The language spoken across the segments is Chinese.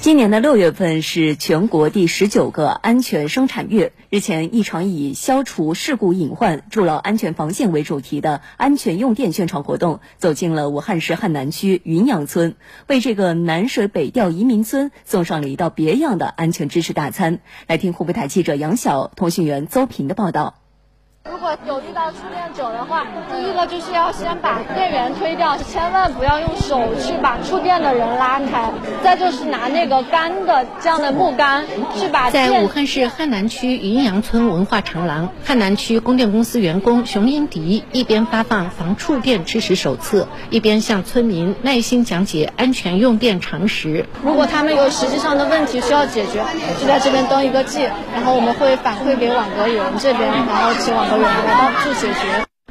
今年的六月份是全国第十九个安全生产月。日前，一场以消除事故隐患、筑牢安全防线为主题的安全用电宣传活动走进了武汉市汉南区云阳村，为这个南水北调移民村送上了一道别样的安全知识大餐。来听湖北台记者杨晓、通讯员邹平的报道。如果有遇到触电者的话，第一个就是要先把电源推掉，千万不要用手去把触电的人拉开。再就是拿那个干的这样的木杆去把。在武汉市汉南区云阳村文化长廊，汉南区供电公司员工熊英迪一边发放防触电知识手册，一边向村民耐心讲解安全用电常识。如果他们有实际上的问题需要解决，就在这边登一个记，然后我们会反馈给网格员这边，然后请网。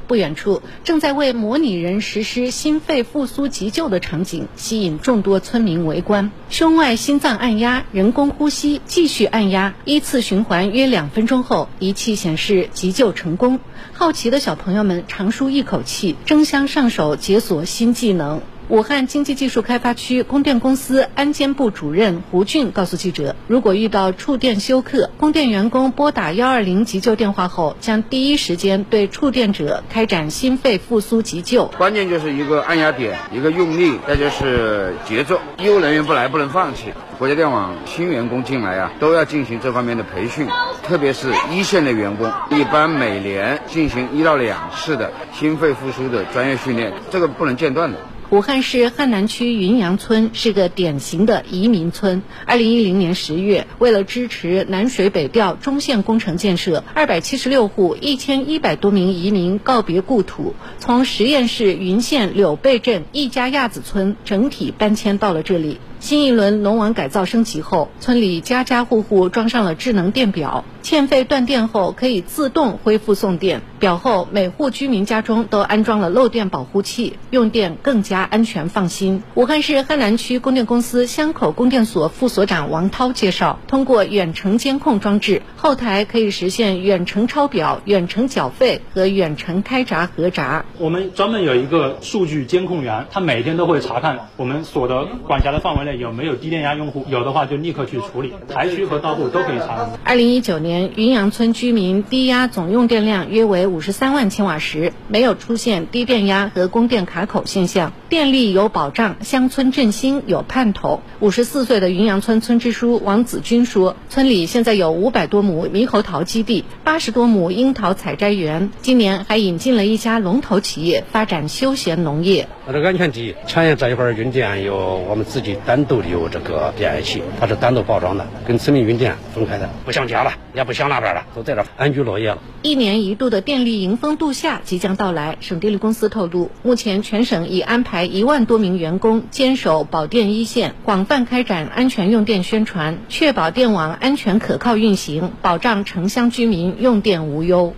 不远处，正在为模拟人实施心肺复苏急救的场景吸引众多村民围观。胸外心脏按压，人工呼吸，继续按压，依次循环约两分钟后，仪器显示急救成功。好奇的小朋友们长舒一口气，争相上手解锁新技能。武汉经济技术开发区供电公司安监部主任胡俊告诉记者：“如果遇到触电休克，供电员工拨打幺二零急救电话后，将第一时间对触电者开展心肺复苏急救。关键就是一个按压点，一个用力，再就是节奏。医务人员不来不能放弃。国家电网新员工进来啊，都要进行这方面的培训，特别是一线的员工，一般每年进行一到两次的心肺复苏的专业训练，这个不能间断的。”武汉市汉南区云阳村是个典型的移民村。二零一零年十月，为了支持南水北调中线工程建设，二百七十六户、一千一百多名移民告别故土，从十堰市云县柳背镇一家亚子村整体搬迁到了这里。新一轮农网改造升级后，村里家家户户装上了智能电表，欠费断电后可以自动恢复送电。表后每户居民家中都安装了漏电保护器，用电更加安全放心。武汉市汉南区供电公司湘口供电所副所长王涛介绍，通过远程监控装置，后台可以实现远程抄表、远程缴费和远程开闸核闸。我们专门有一个数据监控员，他每天都会查看我们所的管辖的范围内。有没有低电压用户？有的话就立刻去处理，台区和道路都可以查。二零一九年，云阳村居民低压总用电量约为五十三万千瓦时，没有出现低电压和供电卡口现象，电力有保障，乡村振兴有盼头。五十四岁的云阳村村支书王子军说：“村里现在有五百多亩猕猴桃基地，八十多亩樱桃采摘园，今年还引进了一家龙头企业发展休闲农业。它的安全第一，产业这一块运电由我们自己单。”独的有这个变压器，它是单独包装的，跟村民运电分开的，不像家了，也不像那边了，都在这安居乐业了。一年一度的电力迎风度夏即将到来，省电力公司透露，目前全省已安排一万多名员工坚守保电一线，广泛开展安全用电宣传，确保电网安全可靠运行，保障城乡居民用电无忧。